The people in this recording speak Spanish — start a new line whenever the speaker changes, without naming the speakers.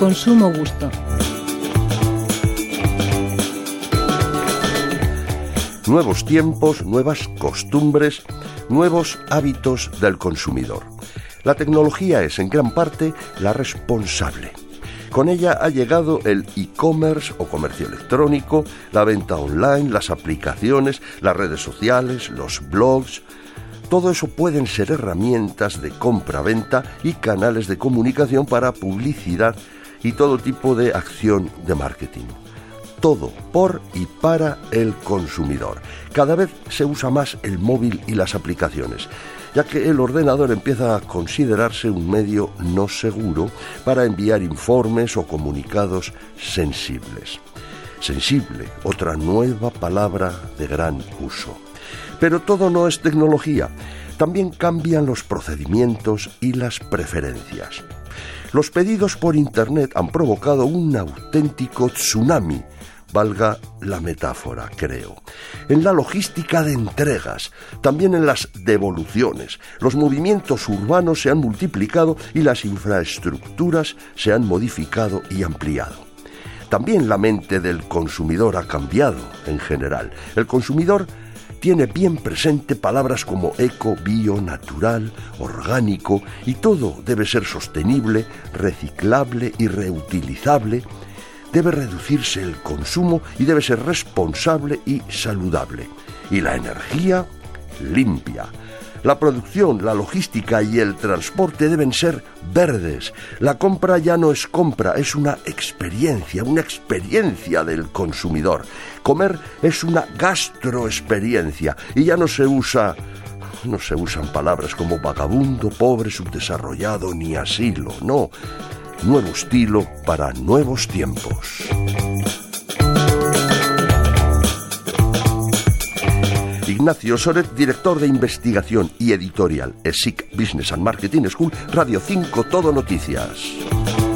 Consumo Gusto.
Nuevos tiempos, nuevas costumbres, nuevos hábitos del consumidor. La tecnología es en gran parte la responsable. Con ella ha llegado el e-commerce o comercio electrónico, la venta online, las aplicaciones, las redes sociales, los blogs. Todo eso pueden ser herramientas de compra-venta y canales de comunicación para publicidad y todo tipo de acción de marketing. Todo por y para el consumidor. Cada vez se usa más el móvil y las aplicaciones ya que el ordenador empieza a considerarse un medio no seguro para enviar informes o comunicados sensibles. Sensible, otra nueva palabra de gran uso. Pero todo no es tecnología, también cambian los procedimientos y las preferencias. Los pedidos por Internet han provocado un auténtico tsunami valga la metáfora, creo. En la logística de entregas, también en las devoluciones, los movimientos urbanos se han multiplicado y las infraestructuras se han modificado y ampliado. También la mente del consumidor ha cambiado en general. El consumidor tiene bien presente palabras como eco, bio, natural, orgánico y todo debe ser sostenible, reciclable y reutilizable debe reducirse el consumo y debe ser responsable y saludable. Y la energía limpia. La producción, la logística y el transporte deben ser verdes. La compra ya no es compra, es una experiencia, una experiencia del consumidor. Comer es una gastroexperiencia y ya no se usa no se usan palabras como vagabundo, pobre, subdesarrollado ni asilo, no nuevo estilo para nuevos tiempos. Ignacio Soret, director de investigación y editorial, ESIC Business and Marketing School, Radio 5 Todo Noticias.